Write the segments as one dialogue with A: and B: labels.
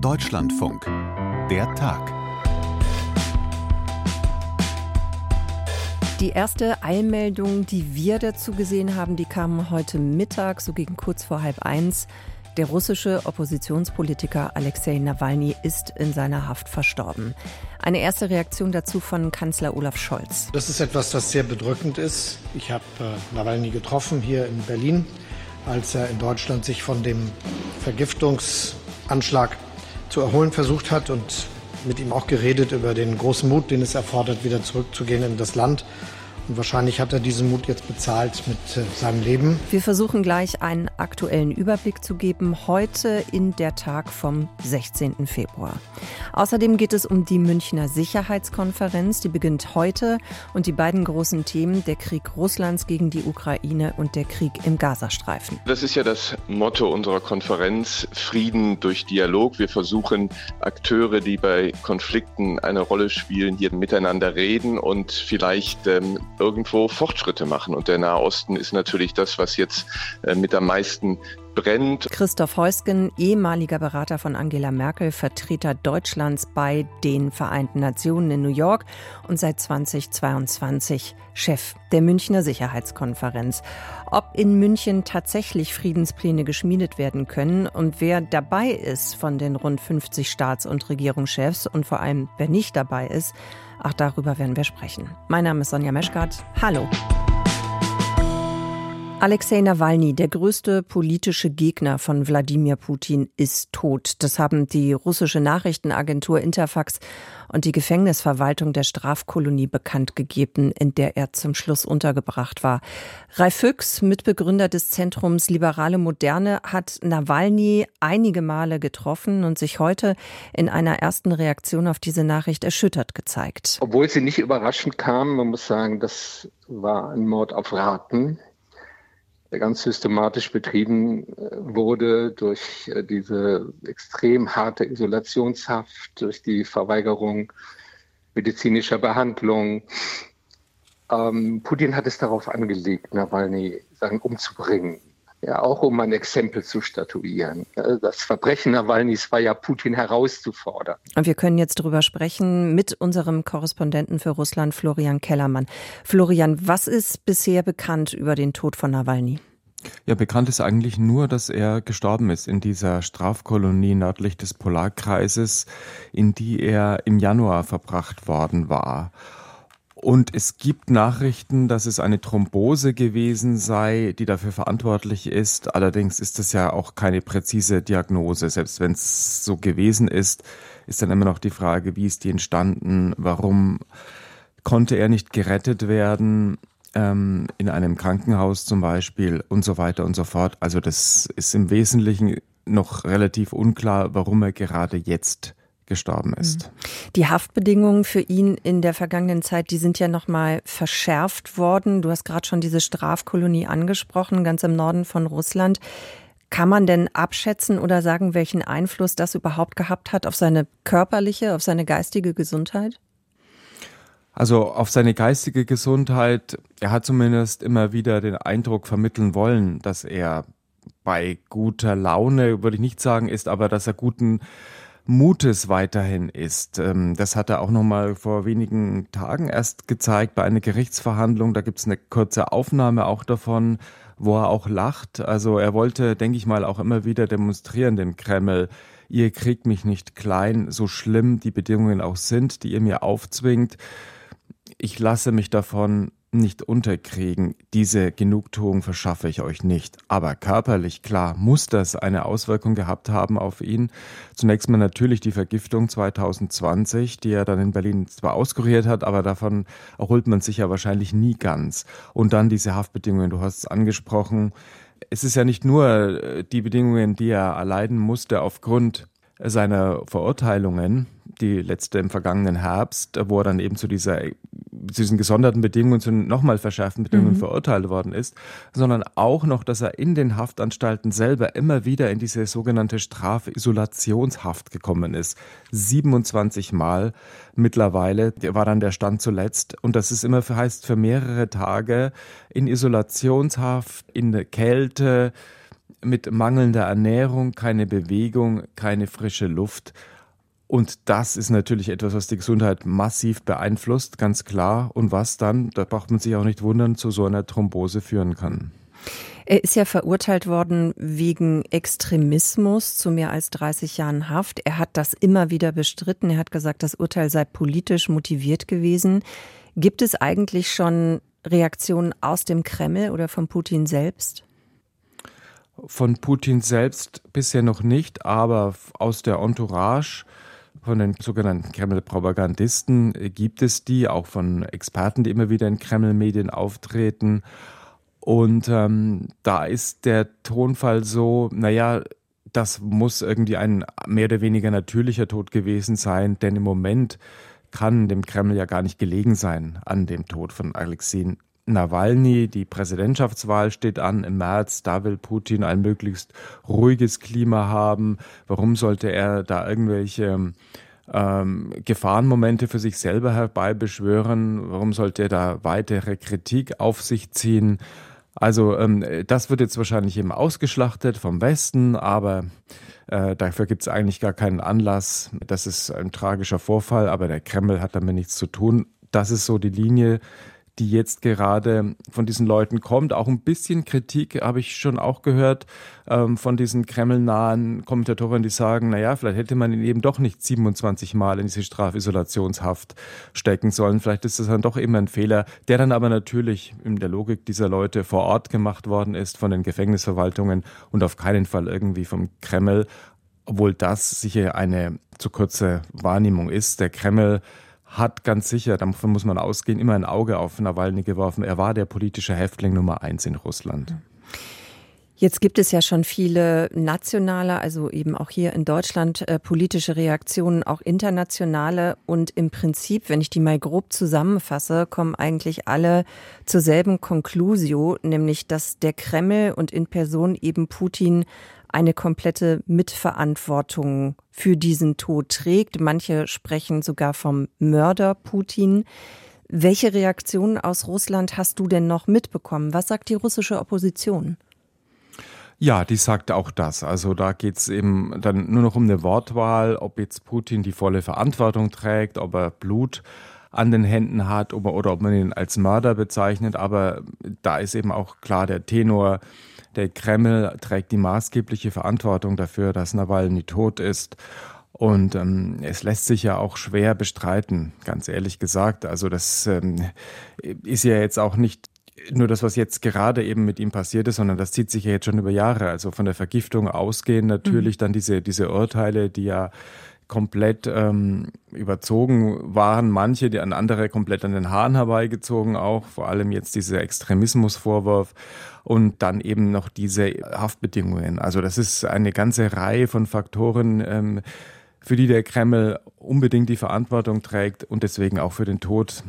A: Deutschlandfunk. Der Tag.
B: Die erste Eilmeldung, die wir dazu gesehen haben, die kam heute Mittag, so gegen kurz vor halb eins. Der russische Oppositionspolitiker Alexei Nawalny ist in seiner Haft verstorben. Eine erste Reaktion dazu von Kanzler Olaf Scholz.
C: Das ist etwas, das sehr bedrückend ist. Ich habe äh, Nawalny getroffen hier in Berlin, als er in Deutschland sich von dem Vergiftungsanschlag zu erholen versucht hat und mit ihm auch geredet über den großen Mut, den es erfordert, wieder zurückzugehen in das Land und wahrscheinlich hat er diesen Mut jetzt bezahlt mit äh, seinem Leben.
B: Wir versuchen gleich einen aktuellen Überblick zu geben. Heute in der Tag vom 16. Februar. Außerdem geht es um die Münchner Sicherheitskonferenz. Die beginnt heute. Und die beiden großen Themen, der Krieg Russlands gegen die Ukraine und der Krieg im Gazastreifen.
D: Das ist ja das Motto unserer Konferenz, Frieden durch Dialog. Wir versuchen Akteure, die bei Konflikten eine Rolle spielen, hier miteinander reden und vielleicht ähm, irgendwo Fortschritte machen. Und der Nahe Osten ist natürlich das, was jetzt äh, mit am meisten brennt.
B: Christoph Heusgen, ehemaliger Berater von Angela Merkel, Vertreter Deutschlands bei den Vereinten Nationen in New York und seit 2022 Chef der Münchner Sicherheitskonferenz. Ob in München tatsächlich Friedenspläne geschmiedet werden können und wer dabei ist von den rund 50 Staats- und Regierungschefs und vor allem wer nicht dabei ist, auch darüber werden wir sprechen. Mein Name ist Sonja Meschkat. Hallo. Alexei Nawalny, der größte politische Gegner von Wladimir Putin, ist tot. Das haben die russische Nachrichtenagentur Interfax und die Gefängnisverwaltung der Strafkolonie bekannt gegeben, in der er zum Schluss untergebracht war. Ralf Füchs, Mitbegründer des Zentrums Liberale Moderne, hat Nawalny einige Male getroffen und sich heute in einer ersten Reaktion auf diese Nachricht erschüttert gezeigt.
E: Obwohl sie nicht überraschend kam, man muss sagen, das war ein Mord auf Raten der ganz systematisch betrieben äh, wurde durch äh, diese extrem harte Isolationshaft, durch die Verweigerung medizinischer Behandlung. Ähm, Putin hat es darauf angelegt, Nawalny sagen, umzubringen. Ja, auch um ein Exempel zu statuieren. Das Verbrechen Nawalnys war ja Putin herauszufordern.
B: Und wir können jetzt darüber sprechen mit unserem Korrespondenten für Russland, Florian Kellermann. Florian, was ist bisher bekannt über den Tod von Nawalny?
F: Ja, bekannt ist eigentlich nur, dass er gestorben ist in dieser Strafkolonie nördlich des Polarkreises, in die er im Januar verbracht worden war. Und es gibt Nachrichten, dass es eine Thrombose gewesen sei, die dafür verantwortlich ist. Allerdings ist das ja auch keine präzise Diagnose. Selbst wenn es so gewesen ist, ist dann immer noch die Frage, wie ist die entstanden? Warum konnte er nicht gerettet werden? Ähm, in einem Krankenhaus zum Beispiel und so weiter und so fort. Also das ist im Wesentlichen noch relativ unklar, warum er gerade jetzt gestorben ist. Mhm.
B: Die Haftbedingungen für ihn in der vergangenen Zeit, die sind ja noch mal verschärft worden. Du hast gerade schon diese Strafkolonie angesprochen, ganz im Norden von Russland. Kann man denn abschätzen oder sagen, welchen Einfluss das überhaupt gehabt hat auf seine körperliche, auf seine geistige Gesundheit?
F: Also auf seine geistige Gesundheit, er hat zumindest immer wieder den Eindruck vermitteln wollen, dass er bei guter Laune, würde ich nicht sagen, ist, aber dass er guten Mutes weiterhin ist. Ähm, das hat er auch noch mal vor wenigen Tagen erst gezeigt bei einer Gerichtsverhandlung. Da gibt es eine kurze Aufnahme auch davon, wo er auch lacht. Also er wollte, denke ich mal, auch immer wieder demonstrieren dem Kreml. Ihr kriegt mich nicht klein, so schlimm die Bedingungen auch sind, die ihr mir aufzwingt. Ich lasse mich davon nicht unterkriegen. Diese Genugtuung verschaffe ich euch nicht. Aber körperlich, klar, muss das eine Auswirkung gehabt haben auf ihn. Zunächst mal natürlich die Vergiftung 2020, die er dann in Berlin zwar auskuriert hat, aber davon erholt man sich ja wahrscheinlich nie ganz. Und dann diese Haftbedingungen, du hast es angesprochen. Es ist ja nicht nur äh, die Bedingungen, die er erleiden musste aufgrund seiner Verurteilungen, die letzte im vergangenen Herbst, wo er dann eben zu dieser zu diesen gesonderten Bedingungen, zu nochmal verschärften Bedingungen mhm. verurteilt worden ist, sondern auch noch, dass er in den Haftanstalten selber immer wieder in diese sogenannte Strafisolationshaft gekommen ist. 27 Mal mittlerweile war dann der Stand zuletzt. Und das ist immer, heißt, für mehrere Tage in Isolationshaft, in der Kälte, mit mangelnder Ernährung, keine Bewegung, keine frische Luft. Und das ist natürlich etwas, was die Gesundheit massiv beeinflusst, ganz klar. Und was dann, da braucht man sich auch nicht wundern, zu so einer Thrombose führen kann.
B: Er ist ja verurteilt worden wegen Extremismus zu mehr als 30 Jahren Haft. Er hat das immer wieder bestritten. Er hat gesagt, das Urteil sei politisch motiviert gewesen. Gibt es eigentlich schon Reaktionen aus dem Kreml oder von Putin selbst?
F: Von Putin selbst bisher noch nicht, aber aus der Entourage von den sogenannten Kreml-Propagandisten gibt es die, auch von Experten, die immer wieder in Kreml-Medien auftreten. Und ähm, da ist der Tonfall so, naja, das muss irgendwie ein mehr oder weniger natürlicher Tod gewesen sein, denn im Moment kann dem Kreml ja gar nicht gelegen sein an dem Tod von Alexei Nawalny. Die Präsidentschaftswahl steht an im März. Da will Putin ein möglichst ruhiges Klima haben. Warum sollte er da irgendwelche ähm, Gefahrenmomente für sich selber herbeibeschwören? Warum sollte er da weitere Kritik auf sich ziehen? Also ähm, das wird jetzt wahrscheinlich eben ausgeschlachtet vom Westen, aber äh, dafür gibt es eigentlich gar keinen Anlass. Das ist ein tragischer Vorfall, aber der Kreml hat damit nichts zu tun. Das ist so die Linie, die jetzt gerade von diesen Leuten kommt. Auch ein bisschen Kritik habe ich schon auch gehört ähm, von diesen kremlnahen Kommentatoren, die sagen, naja, vielleicht hätte man ihn eben doch nicht 27 Mal in diese Strafisolationshaft stecken sollen. Vielleicht ist das dann doch immer ein Fehler, der dann aber natürlich in der Logik dieser Leute vor Ort gemacht worden ist von den Gefängnisverwaltungen und auf keinen Fall irgendwie vom Kreml, obwohl das sicher eine zu kurze Wahrnehmung ist. Der Kreml hat ganz sicher, davon muss man ausgehen, immer ein Auge auf Nawalny geworfen. Er war der politische Häftling Nummer eins in Russland.
B: Jetzt gibt es ja schon viele nationale, also eben auch hier in Deutschland äh, politische Reaktionen, auch internationale. Und im Prinzip, wenn ich die mal grob zusammenfasse, kommen eigentlich alle zur selben Conclusio, nämlich dass der Kreml und in Person eben Putin eine komplette Mitverantwortung für diesen Tod trägt. Manche sprechen sogar vom Mörder Putin. Welche Reaktionen aus Russland hast du denn noch mitbekommen? Was sagt die russische Opposition?
F: Ja, die sagt auch das. Also da geht's eben dann nur noch um eine Wortwahl, ob jetzt Putin die volle Verantwortung trägt, ob er Blut an den Händen hat ob er, oder ob man ihn als Mörder bezeichnet. Aber da ist eben auch klar der Tenor, der Kreml trägt die maßgebliche Verantwortung dafür, dass Nawalny tot ist. Und ähm, es lässt sich ja auch schwer bestreiten, ganz ehrlich gesagt. Also das ähm, ist ja jetzt auch nicht nur das, was jetzt gerade eben mit ihm passiert ist, sondern das zieht sich ja jetzt schon über Jahre. Also von der Vergiftung ausgehen natürlich mhm. dann diese, diese Urteile, die ja komplett ähm, überzogen waren, manche, die an andere komplett an den Haaren herbeigezogen auch, vor allem jetzt dieser Extremismusvorwurf und dann eben noch diese Haftbedingungen. Also das ist eine ganze Reihe von Faktoren, ähm, für die der Kreml unbedingt die Verantwortung trägt und deswegen auch für den Tod,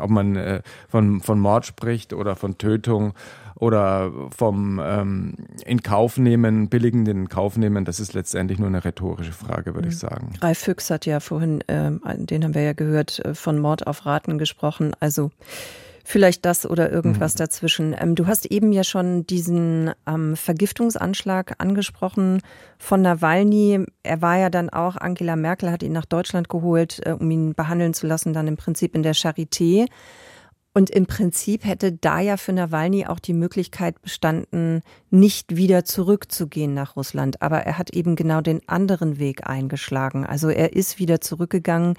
F: ob man äh, von, von Mord spricht oder von Tötung oder vom ähm, in Kauf nehmen, billigenden in Kauf nehmen, das ist letztendlich nur eine rhetorische Frage, würde mhm. ich sagen.
B: Ralf Füchs hat ja vorhin, äh, den haben wir ja gehört, äh, von Mord auf Raten gesprochen. Also Vielleicht das oder irgendwas mhm. dazwischen. Ähm, du hast eben ja schon diesen ähm, Vergiftungsanschlag angesprochen von Nawalny. Er war ja dann auch, Angela Merkel hat ihn nach Deutschland geholt, äh, um ihn behandeln zu lassen, dann im Prinzip in der Charité. Und im Prinzip hätte da ja für Nawalny auch die Möglichkeit bestanden, nicht wieder zurückzugehen nach Russland. Aber er hat eben genau den anderen Weg eingeschlagen. Also er ist wieder zurückgegangen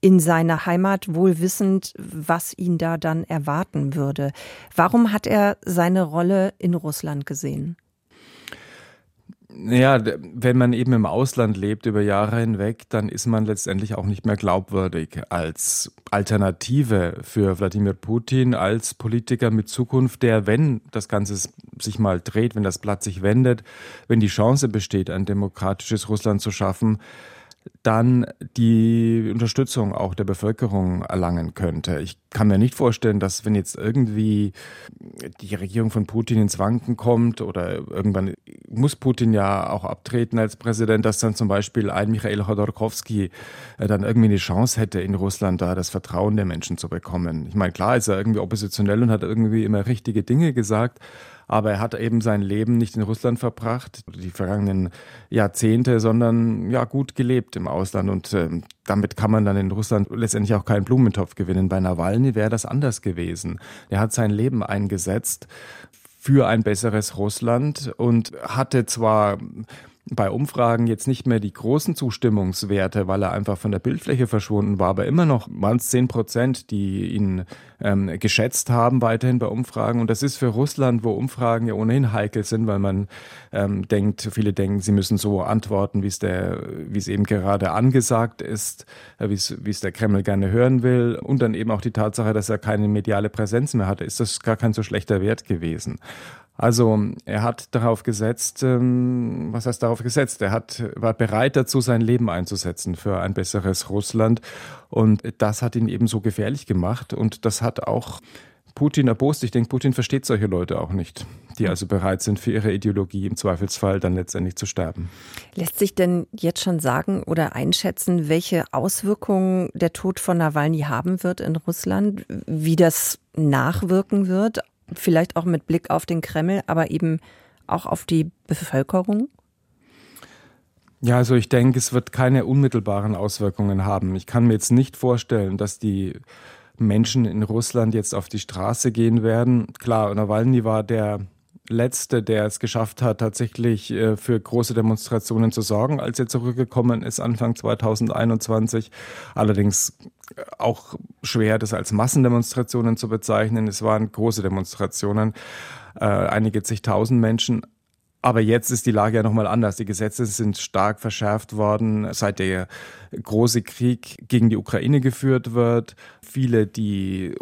B: in seine Heimat, wohl wissend, was ihn da dann erwarten würde. Warum hat er seine Rolle in Russland gesehen?
F: Ja, wenn man eben im Ausland lebt über Jahre hinweg, dann ist man letztendlich auch nicht mehr glaubwürdig als Alternative für Wladimir Putin, als Politiker mit Zukunft, der, wenn das Ganze sich mal dreht, wenn das Blatt sich wendet, wenn die Chance besteht, ein demokratisches Russland zu schaffen, dann die Unterstützung auch der Bevölkerung erlangen könnte. Ich kann mir nicht vorstellen, dass wenn jetzt irgendwie die Regierung von Putin ins Wanken kommt oder irgendwann muss Putin ja auch abtreten als Präsident, dass dann zum Beispiel ein Michael Chodorkowski äh, dann irgendwie eine Chance hätte, in Russland da das Vertrauen der Menschen zu bekommen. Ich meine, klar ist er irgendwie oppositionell und hat irgendwie immer richtige Dinge gesagt, Aber er hat eben sein Leben nicht in Russland verbracht, die vergangenen Jahrzehnte, sondern ja gut gelebt im Ausland. Und äh, damit kann man dann in Russland letztendlich auch keinen Blumentopf gewinnen. Bei Nawalny wäre das anders gewesen. Er hat sein Leben eingesetzt für ein besseres Russland und hatte zwar bei Umfragen jetzt nicht mehr die großen Zustimmungswerte, weil er einfach von der Bildfläche verschwunden war, aber immer noch waren es zehn Prozent, die ihn ähm, geschätzt haben, weiterhin bei Umfragen. Und das ist für Russland, wo Umfragen ja ohnehin heikel sind, weil man ähm, denkt, viele denken, sie müssen so antworten, wie es eben gerade angesagt ist, äh, wie es der Kreml gerne hören will. Und dann eben auch die Tatsache, dass er keine mediale Präsenz mehr hatte, ist das gar kein so schlechter Wert gewesen. Also er hat darauf gesetzt, ähm, was heißt darauf gesetzt? Er hat, war bereit dazu, sein Leben einzusetzen für ein besseres Russland. Und das hat ihn eben so gefährlich gemacht. Und das hat auch Putin erbost. Ich denke, Putin versteht solche Leute auch nicht, die also bereit sind, für ihre Ideologie im Zweifelsfall dann letztendlich zu sterben.
B: Lässt sich denn jetzt schon sagen oder einschätzen, welche Auswirkungen der Tod von Nawalny haben wird in Russland, wie das nachwirken wird, vielleicht auch mit Blick auf den Kreml, aber eben auch auf die Bevölkerung?
F: Ja, also ich denke, es wird keine unmittelbaren Auswirkungen haben. Ich kann mir jetzt nicht vorstellen, dass die Menschen in Russland jetzt auf die Straße gehen werden. Klar, Nawalny war der Letzte, der es geschafft hat, tatsächlich äh, für große Demonstrationen zu sorgen, als er zurückgekommen ist Anfang 2021. Allerdings äh, auch schwer, das als Massendemonstrationen zu bezeichnen. Es waren große Demonstrationen, äh, einige zigtausend Menschen. Aber jetzt ist die Lage ja nochmal anders. Die Gesetze sind stark verschärft worden, seit der große Krieg gegen die Ukraine geführt wird. Viele, die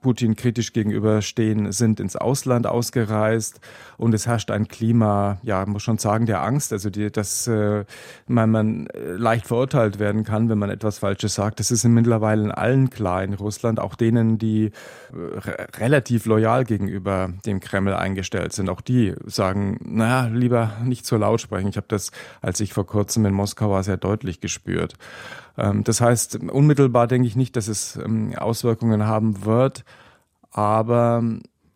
F: Putin kritisch gegenüberstehen, sind ins Ausland ausgereist und es herrscht ein Klima, ja, muss schon sagen, der Angst, also die, dass äh, man, man leicht verurteilt werden kann, wenn man etwas Falsches sagt. Das ist mittlerweile in allen klar in Russland, auch denen, die äh, relativ loyal gegenüber dem Kreml eingestellt sind. Auch die sagen, naja, lieber nicht so laut sprechen. Ich habe das, als ich vor kurzem in Moskau war, sehr deutlich gespürt. Ähm, das heißt, unmittelbar denke ich nicht, dass es ähm, Auswirkungen haben wird, aber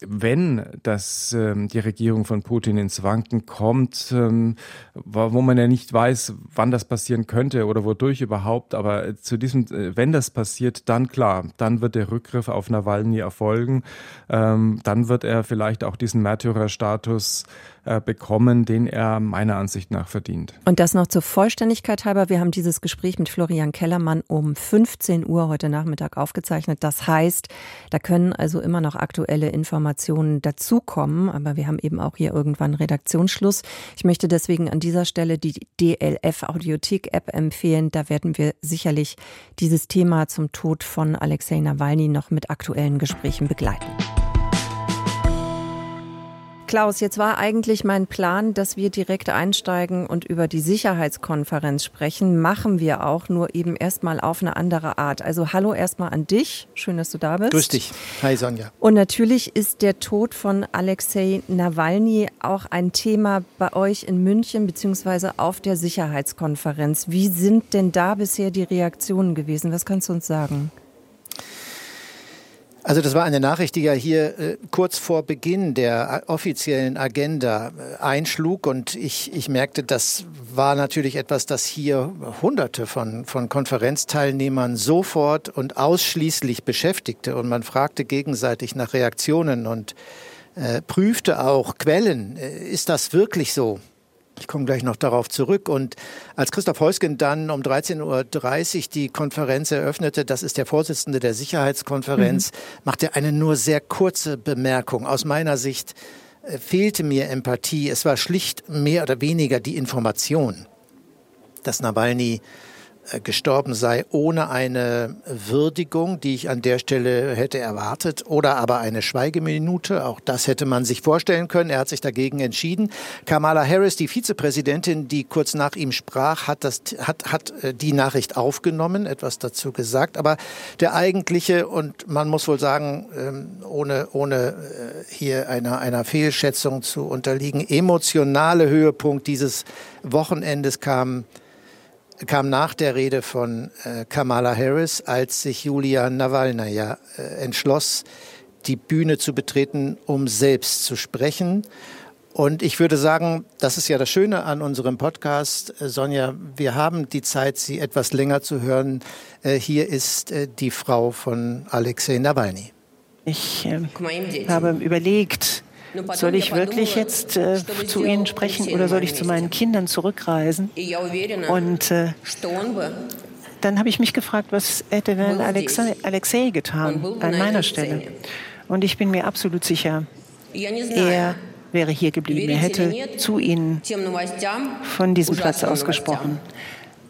F: wenn das ähm, die Regierung von Putin ins Wanken kommt, ähm, wo man ja nicht weiß, wann das passieren könnte oder wodurch überhaupt, aber zu diesem, äh, wenn das passiert, dann klar, dann wird der Rückgriff auf Nawalny erfolgen, ähm, dann wird er vielleicht auch diesen Märtyrerstatus äh, bekommen, den er meiner Ansicht nach verdient.
B: Und das noch zur Vollständigkeit halber. Wir haben dieses Gespräch mit Florian Kellermann um 15 Uhr heute Nachmittag aufgezeichnet. Das heißt, da können also immer noch aktuelle Informationen dazukommen. Aber wir haben eben auch hier irgendwann Redaktionsschluss. Ich möchte deswegen an dieser Stelle die DLF Audiothek App empfehlen. Da werden wir sicherlich dieses Thema zum Tod von Alexei Nawalny noch mit aktuellen Gesprächen begleiten. Klaus, jetzt war eigentlich mein Plan, dass wir direkt einsteigen und über die Sicherheitskonferenz sprechen. Machen wir auch, nur eben erstmal auf eine andere Art. Also hallo erstmal an dich. Schön, dass du da bist.
A: Grüß dich. Hi Sonja.
B: Und natürlich ist der Tod von Alexei Nawalny auch ein Thema bei euch in München beziehungsweise auf der Sicherheitskonferenz. Wie sind denn da bisher die Reaktionen gewesen? Was kannst du uns sagen?
A: Also das war eine Nachricht, die ja hier äh, kurz vor Beginn der offiziellen Agenda äh, einschlug und ich, ich merkte, das war natürlich etwas, das hier Hunderte von, von Konferenzteilnehmern sofort und ausschließlich beschäftigte und man fragte gegenseitig nach Reaktionen und äh, prüfte auch Quellen. Äh, ist das wirklich so? Ich komme gleich noch darauf zurück. Und als Christoph Heusgen dann um 13.30 Uhr die Konferenz eröffnete, das ist der Vorsitzende der Sicherheitskonferenz, mhm. machte er eine nur sehr kurze Bemerkung. Aus meiner Sicht äh, fehlte mir Empathie. Es war schlicht mehr oder weniger die Information, dass Nawalny gestorben sei, ohne eine Würdigung, die ich an der Stelle hätte erwartet, oder aber eine Schweigeminute. Auch das hätte man sich vorstellen können. Er hat sich dagegen entschieden. Kamala Harris, die Vizepräsidentin, die kurz nach ihm sprach, hat, das, hat, hat äh, die Nachricht aufgenommen, etwas dazu gesagt. Aber der eigentliche, und man muss wohl sagen, ähm, ohne, ohne äh, hier einer, einer Fehlschätzung zu unterliegen, emotionale Höhepunkt dieses Wochenendes kam kam nach der Rede von äh, Kamala Harris, als sich Julia Nawalnaja äh, entschloss, die Bühne zu betreten, um selbst zu sprechen. Und ich würde sagen, das ist ja das Schöne an unserem Podcast. Äh, Sonja, wir haben die Zeit, Sie etwas länger zu hören. Äh, hier ist äh, die Frau von Alexei Nawalny.
G: Ich äh, habe überlegt, soll ich wirklich jetzt äh, zu Ihnen sprechen oder soll ich zu meinen Kindern zurückreisen? Und äh, dann habe ich mich gefragt, was hätte denn Alexei, Alexei getan an meiner Stelle? Und ich bin mir absolut sicher, er wäre hier geblieben. Er hätte zu Ihnen von diesem Platz aus gesprochen.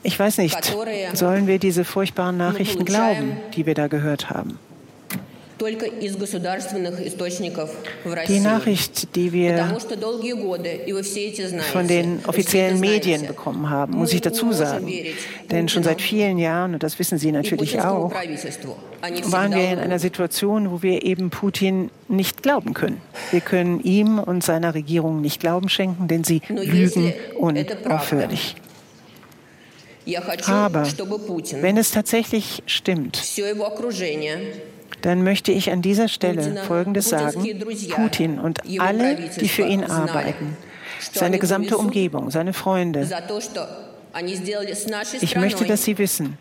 G: Ich weiß nicht, sollen wir diese furchtbaren Nachrichten glauben, die wir da gehört haben? Die Nachricht, die wir von den offiziellen Medien bekommen haben, muss ich dazu sagen. Denn schon seit vielen Jahren, und das wissen Sie natürlich auch, waren wir in einer Situation, wo wir eben Putin nicht glauben können. Wir können ihm und seiner Regierung nicht Glauben schenken, denn sie lügen unaufhörlich. Aber wenn es tatsächlich stimmt, dann möchte ich an dieser Stelle Folgendes sagen. Putin und alle, die für ihn arbeiten, seine gesamte Umgebung, seine Freunde, ich möchte, dass sie wissen,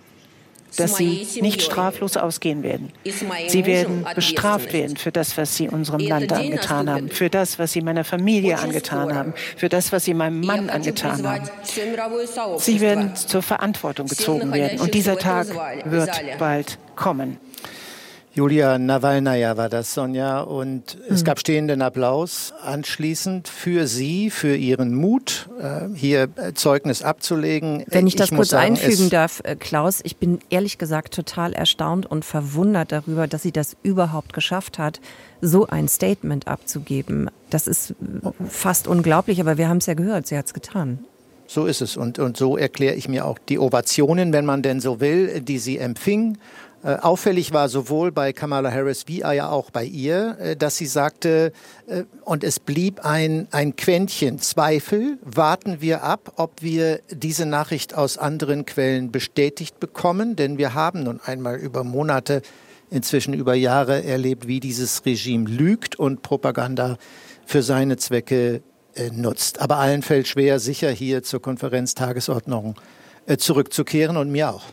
G: dass sie nicht straflos ausgehen werden. Sie werden bestraft werden für das, was sie unserem Land angetan haben, für das, was sie meiner Familie angetan haben, für das, was sie meinem Mann angetan haben. Sie werden zur Verantwortung gezogen werden. Und dieser Tag wird bald kommen.
A: Julia Nawalnaja war das, Sonja. Und es mhm. gab stehenden Applaus anschließend für Sie, für Ihren Mut, äh, hier äh, Zeugnis abzulegen.
B: Wenn ich das ich kurz sagen, einfügen darf, äh, Klaus, ich bin ehrlich gesagt total erstaunt und verwundert darüber, dass sie das überhaupt geschafft hat, so ein Statement abzugeben. Das ist fast unglaublich, aber wir haben es ja gehört, sie hat es getan.
A: So ist es. Und, und so erkläre ich mir auch die Ovationen, wenn man denn so will, die sie empfing. Äh, auffällig war sowohl bei Kamala Harris wie ja auch bei ihr, äh, dass sie sagte, äh, und es blieb ein, ein Quäntchen Zweifel, warten wir ab, ob wir diese Nachricht aus anderen Quellen bestätigt bekommen, denn wir haben nun einmal über Monate, inzwischen über Jahre erlebt, wie dieses Regime lügt und Propaganda für seine Zwecke nutzt. Aber allen fällt schwer, sicher hier zur Konferenztagesordnung zurückzukehren und mir auch.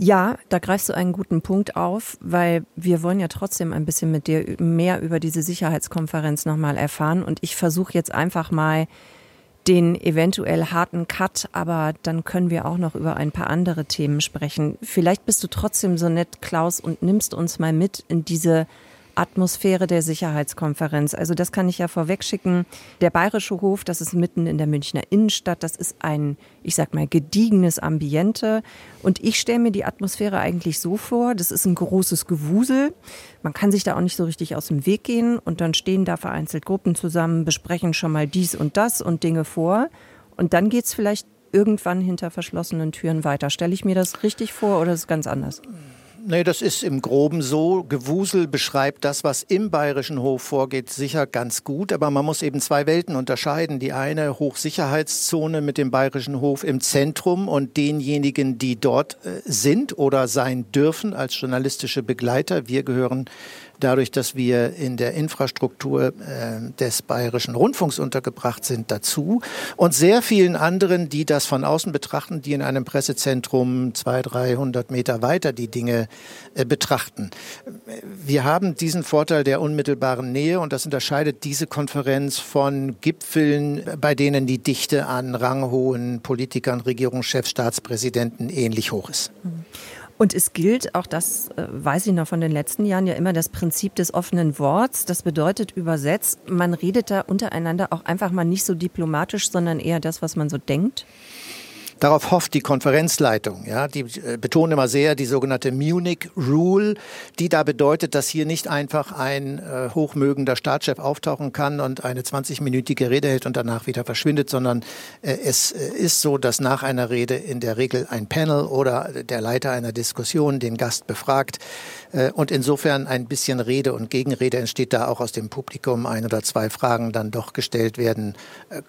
B: Ja, da greifst du einen guten Punkt auf, weil wir wollen ja trotzdem ein bisschen mit dir mehr über diese Sicherheitskonferenz nochmal erfahren. Und ich versuche jetzt einfach mal den eventuell harten Cut, aber dann können wir auch noch über ein paar andere Themen sprechen. Vielleicht bist du trotzdem so nett, Klaus, und nimmst uns mal mit in diese Atmosphäre der Sicherheitskonferenz. Also das kann ich ja vorwegschicken. Der Bayerische Hof, das ist mitten in der Münchner Innenstadt, das ist ein, ich sag mal, gediegenes Ambiente. Und ich stelle mir die Atmosphäre eigentlich so vor, das ist ein großes Gewusel. Man kann sich da auch nicht so richtig aus dem Weg gehen und dann stehen da vereinzelt Gruppen zusammen, besprechen schon mal dies und das und Dinge vor. Und dann geht es vielleicht irgendwann hinter verschlossenen Türen weiter. Stelle ich mir das richtig vor oder ist es ganz anders?
A: Nee, das ist im Groben so. Gewusel beschreibt das, was im Bayerischen Hof vorgeht, sicher ganz gut. Aber man muss eben zwei Welten unterscheiden. Die eine Hochsicherheitszone mit dem Bayerischen Hof im Zentrum und denjenigen, die dort äh, sind oder sein dürfen als journalistische Begleiter. Wir gehören dadurch, dass wir in der Infrastruktur äh, des Bayerischen Rundfunks untergebracht sind, dazu. Und sehr vielen anderen, die das von außen betrachten, die in einem Pressezentrum zwei, dreihundert Meter weiter die Dinge äh, betrachten. Wir haben diesen Vorteil der unmittelbaren Nähe und das unterscheidet diese Konferenz von Gipfeln, bei denen die Dichte an ranghohen Politikern, Regierungschefs, Staatspräsidenten ähnlich hoch ist. Mhm.
B: Und es gilt, auch das äh, weiß ich noch von den letzten Jahren, ja immer das Prinzip des offenen Worts. Das bedeutet übersetzt, man redet da untereinander auch einfach mal nicht so diplomatisch, sondern eher das, was man so denkt.
A: Darauf hofft die Konferenzleitung. Ja, die äh, betonen immer sehr die sogenannte Munich Rule, die da bedeutet, dass hier nicht einfach ein äh, hochmögender Staatschef auftauchen kann und eine 20-minütige Rede hält und danach wieder verschwindet, sondern äh, es äh, ist so, dass nach einer Rede in der Regel ein Panel oder der Leiter einer Diskussion den Gast befragt. Äh, und insofern ein bisschen Rede und Gegenrede entsteht da auch aus dem Publikum. Ein oder zwei Fragen dann doch gestellt werden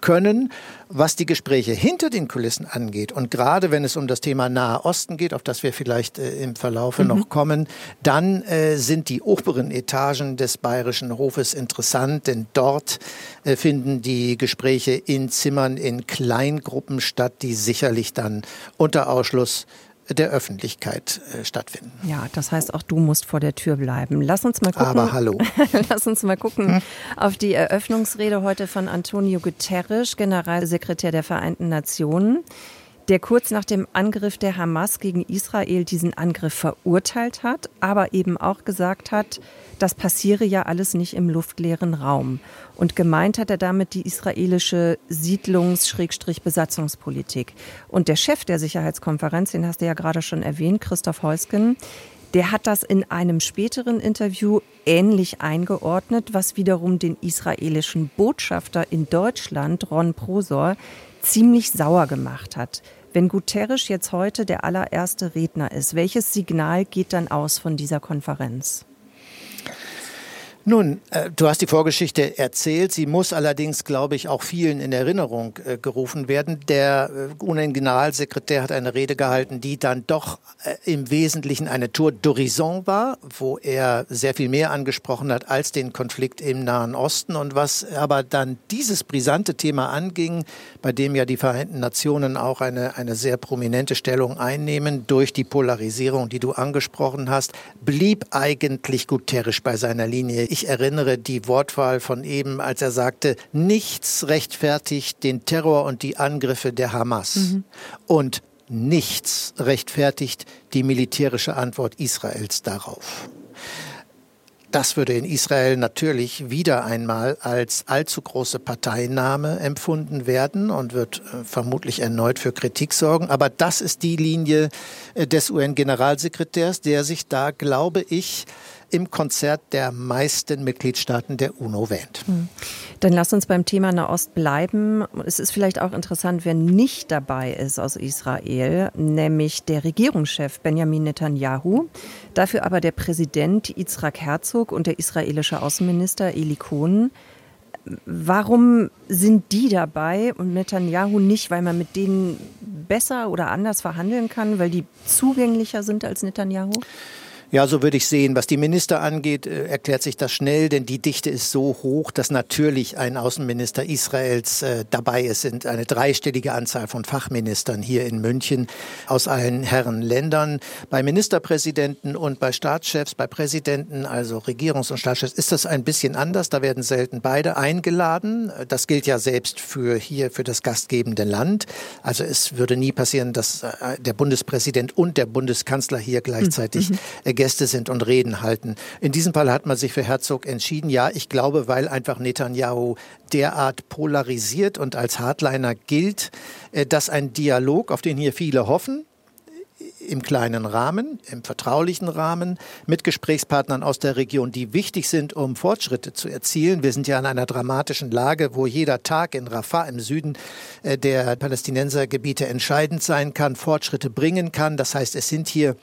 A: können. Was die Gespräche hinter den Kulissen angeht, geht. Und gerade wenn es um das Thema Nahe Osten geht, auf das wir vielleicht äh, im Verlaufe mhm. noch kommen, dann äh, sind die oberen Etagen des Bayerischen Hofes interessant, denn dort äh, finden die Gespräche in Zimmern in Kleingruppen statt, die sicherlich dann unter Ausschluss der Öffentlichkeit äh, stattfinden.
B: Ja, das heißt, auch du musst vor der Tür bleiben. Lass uns mal gucken.
A: Aber hallo.
B: Lass uns mal gucken hm? auf die Eröffnungsrede heute von Antonio Guterres, Generalsekretär der Vereinten Nationen der kurz nach dem Angriff der Hamas gegen Israel diesen Angriff verurteilt hat, aber eben auch gesagt hat, das passiere ja alles nicht im luftleeren Raum. Und gemeint hat er damit die israelische Siedlungs-Besatzungspolitik. Und der Chef der Sicherheitskonferenz, den hast du ja gerade schon erwähnt, Christoph Heusgen, der hat das in einem späteren Interview ähnlich eingeordnet, was wiederum den israelischen Botschafter in Deutschland, Ron Prosor, ziemlich sauer gemacht hat. Wenn Guterres jetzt heute der allererste Redner ist, welches Signal geht dann aus von dieser Konferenz?
A: Nun, äh, du hast die Vorgeschichte erzählt. Sie muss allerdings, glaube ich, auch vielen in Erinnerung äh, gerufen werden. Der äh, UN-Generalsekretär hat eine Rede gehalten, die dann doch äh, im Wesentlichen eine Tour d'horizon war, wo er sehr viel mehr angesprochen hat als den Konflikt im Nahen Osten. Und was aber dann dieses brisante Thema anging, bei dem ja die Vereinten Nationen auch eine, eine sehr prominente Stellung einnehmen durch die Polarisierung, die du angesprochen hast, blieb eigentlich Guterres bei seiner Linie. Ich erinnere die Wortwahl von eben, als er sagte, nichts rechtfertigt den Terror und die Angriffe der Hamas. Mhm. Und nichts rechtfertigt die militärische Antwort Israels darauf. Das würde in Israel natürlich wieder einmal als allzu große Parteinahme empfunden werden und wird äh, vermutlich erneut für Kritik sorgen. Aber das ist die Linie äh, des UN-Generalsekretärs, der sich da, glaube ich, im Konzert der meisten Mitgliedstaaten der UNO wähnt. Hm.
B: Dann lass uns beim Thema Nahost bleiben. Es ist vielleicht auch interessant, wer nicht dabei ist aus Israel, nämlich der Regierungschef Benjamin Netanyahu. Dafür aber der Präsident Yitzhak Herzog und der israelische Außenminister Eli Cohn. Warum sind die dabei und Netanyahu nicht, weil man mit denen besser oder anders verhandeln kann, weil die zugänglicher sind als Netanyahu?
A: Ja, so würde ich sehen. Was die Minister angeht, äh, erklärt sich das schnell, denn die Dichte ist so hoch, dass natürlich ein Außenminister Israels äh, dabei ist. Es sind eine dreistellige Anzahl von Fachministern hier in München aus allen Herren Ländern. Bei Ministerpräsidenten und bei Staatschefs, bei Präsidenten, also Regierungs- und Staatschefs, ist das ein bisschen anders. Da werden selten beide eingeladen. Das gilt ja selbst für hier, für das gastgebende Land. Also es würde nie passieren, dass äh, der Bundespräsident und der Bundeskanzler hier gleichzeitig mhm. Gäste sind und Reden halten. In diesem Fall hat man sich für Herzog entschieden. Ja, ich glaube, weil einfach Netanyahu derart polarisiert und als Hardliner gilt, äh, dass ein Dialog, auf den hier viele hoffen, im kleinen Rahmen, im vertraulichen Rahmen, mit Gesprächspartnern aus der Region, die wichtig sind, um Fortschritte zu erzielen. Wir sind ja in einer dramatischen Lage, wo jeder Tag in Rafah im Süden äh, der Palästinensergebiete entscheidend sein kann, Fortschritte bringen kann. Das heißt, es sind hier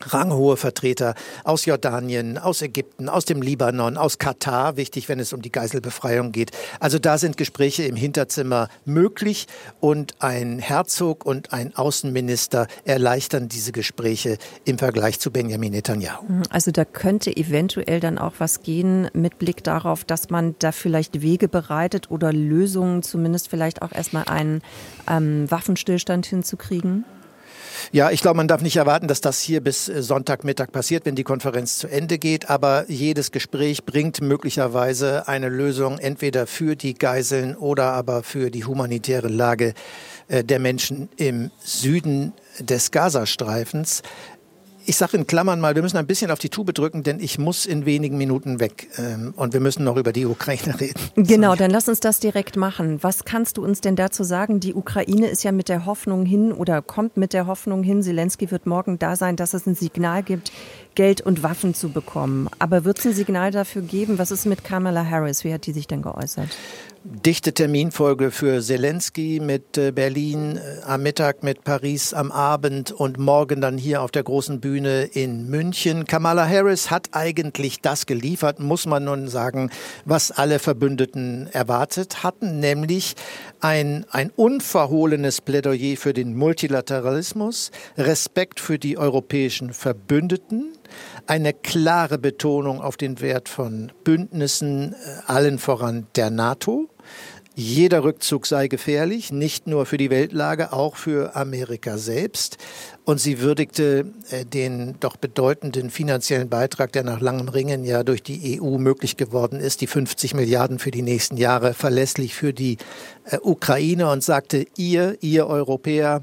A: ranghohe Vertreter aus Jordanien, aus Ägypten, aus dem Libanon, aus Katar, wichtig, wenn es um die Geiselbefreiung geht. Also da sind Gespräche im Hinterzimmer möglich und ein Herzog und ein Außenminister erleichtern diese Gespräche im Vergleich zu Benjamin Netanyahu.
B: Mhm, also da könnte eventuell dann auch was gehen mit Blick darauf, dass man da vielleicht Wege bereitet oder Lösungen, zumindest vielleicht auch erstmal einen ähm, Waffenstillstand hinzukriegen?
A: Ja, ich glaube, man darf nicht erwarten, dass das hier bis äh, Sonntagmittag passiert, wenn die Konferenz zu Ende geht. Aber jedes Gespräch bringt möglicherweise eine Lösung entweder für die Geiseln oder aber für die humanitäre Lage äh, der Menschen im Süden des Gazastreifens. Ich sage in Klammern mal, wir müssen ein bisschen auf die Tube drücken, denn ich muss in wenigen Minuten weg. Ähm, und wir müssen noch über die Ukraine reden.
B: Genau, dann lass uns das direkt machen. Was kannst du uns denn dazu sagen? Die Ukraine ist ja mit der Hoffnung hin oder kommt mit der Hoffnung hin, Zelensky wird morgen da sein, dass es ein Signal gibt Geld und Waffen zu bekommen. Aber wird es ein Signal dafür geben? Was ist mit Kamala Harris? Wie hat die sich denn geäußert?
A: dichte Terminfolge für Zelensky mit äh, Berlin äh, am Mittag, mit Paris am Abend und morgen dann hier auf der großen Bühne in München. Kamala Harris hat eigentlich das geliefert, muss man nun sagen, was alle Verbündeten erwartet hatten, nämlich ein, ein unverhohlenes Plädoyer für den Multilateralismus, Respekt für die europäischen Verbündeten, eine klare Betonung auf den Wert von Bündnissen, äh, allen voran der NATO. Jeder Rückzug sei gefährlich, nicht nur für die Weltlage, auch für Amerika selbst. Und sie würdigte äh, den doch bedeutenden finanziellen Beitrag, der nach langem Ringen ja durch die EU möglich geworden ist, die 50 Milliarden für die nächsten Jahre verlässlich für die äh, Ukraine und sagte, ihr, ihr Europäer,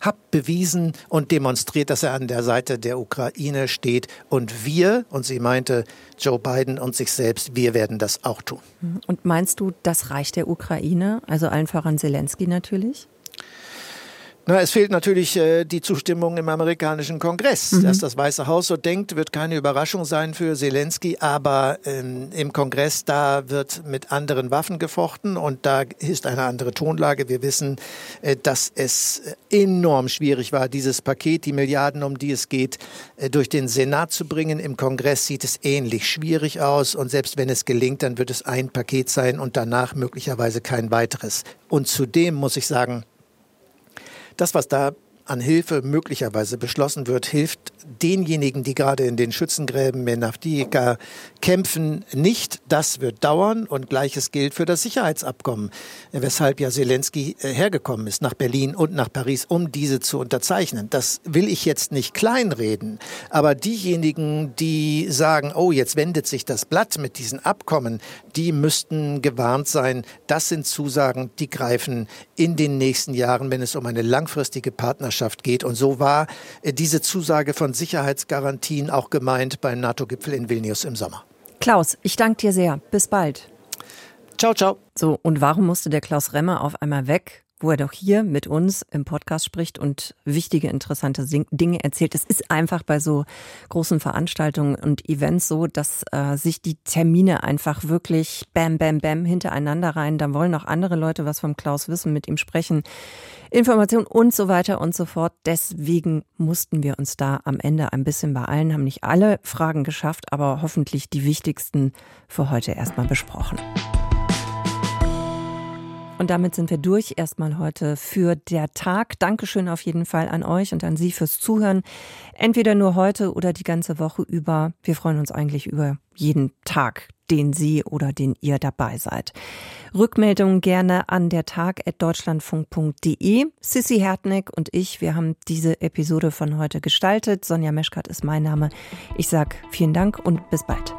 A: habt bewiesen und demonstriert, dass er an der Seite der Ukraine steht. Und wir, und sie meinte Joe Biden und sich selbst, wir werden das auch tun.
B: Und meinst du, das reicht der Ukraine, also allen voran Zelensky natürlich?
A: Na, es fehlt natürlich äh, die Zustimmung im amerikanischen Kongress. Mhm. Dass das Weiße Haus so denkt, wird keine Überraschung sein für Zelensky, aber ähm, im Kongress, da wird mit anderen Waffen gefochten und da ist eine andere Tonlage. Wir wissen, äh, dass es enorm schwierig war, dieses Paket, die Milliarden, um die es geht, äh, durch den Senat zu bringen. Im Kongress sieht es ähnlich schwierig aus und selbst wenn es gelingt, dann wird es ein Paket sein und danach möglicherweise kein weiteres. Und zudem muss ich sagen, das, was da an Hilfe möglicherweise beschlossen wird, hilft denjenigen, die gerade in den Schützengräben in Avdiivka kämpfen, nicht. Das wird dauern und gleiches gilt für das Sicherheitsabkommen, weshalb ja Zelensky äh, hergekommen ist nach Berlin und nach Paris, um diese zu unterzeichnen. Das will ich jetzt nicht kleinreden, aber diejenigen, die sagen, oh, jetzt wendet sich das Blatt mit diesen Abkommen, die müssten gewarnt sein. Das sind Zusagen, die greifen in den nächsten Jahren, wenn es um eine langfristige Partnerschaft Partnerschaft geht. Und so war äh, diese Zusage von Sicherheitsgarantien auch gemeint beim NATO-Gipfel in Vilnius im Sommer.
B: Klaus, ich danke dir sehr. Bis bald.
A: Ciao, ciao.
B: So, und warum musste der Klaus Remmer auf einmal weg? Wo er doch hier mit uns im Podcast spricht und wichtige, interessante Dinge erzählt. Es ist einfach bei so großen Veranstaltungen und Events so, dass äh, sich die Termine einfach wirklich bam, bam, bam hintereinander rein. Da wollen auch andere Leute was vom Klaus wissen, mit ihm sprechen, Informationen und so weiter und so fort. Deswegen mussten wir uns da am Ende ein bisschen beeilen, haben nicht alle Fragen geschafft, aber hoffentlich die wichtigsten für heute erstmal besprochen. Und damit sind wir durch erstmal heute für der Tag. Dankeschön auf jeden Fall an euch und an Sie fürs Zuhören. Entweder nur heute oder die ganze Woche über. Wir freuen uns eigentlich über jeden Tag, den Sie oder den ihr dabei seid. Rückmeldungen gerne an der Tag.deutschlandfunk.de. Sissy Hertneck und ich, wir haben diese Episode von heute gestaltet. Sonja Meschkat ist mein Name. Ich sag vielen Dank und bis bald.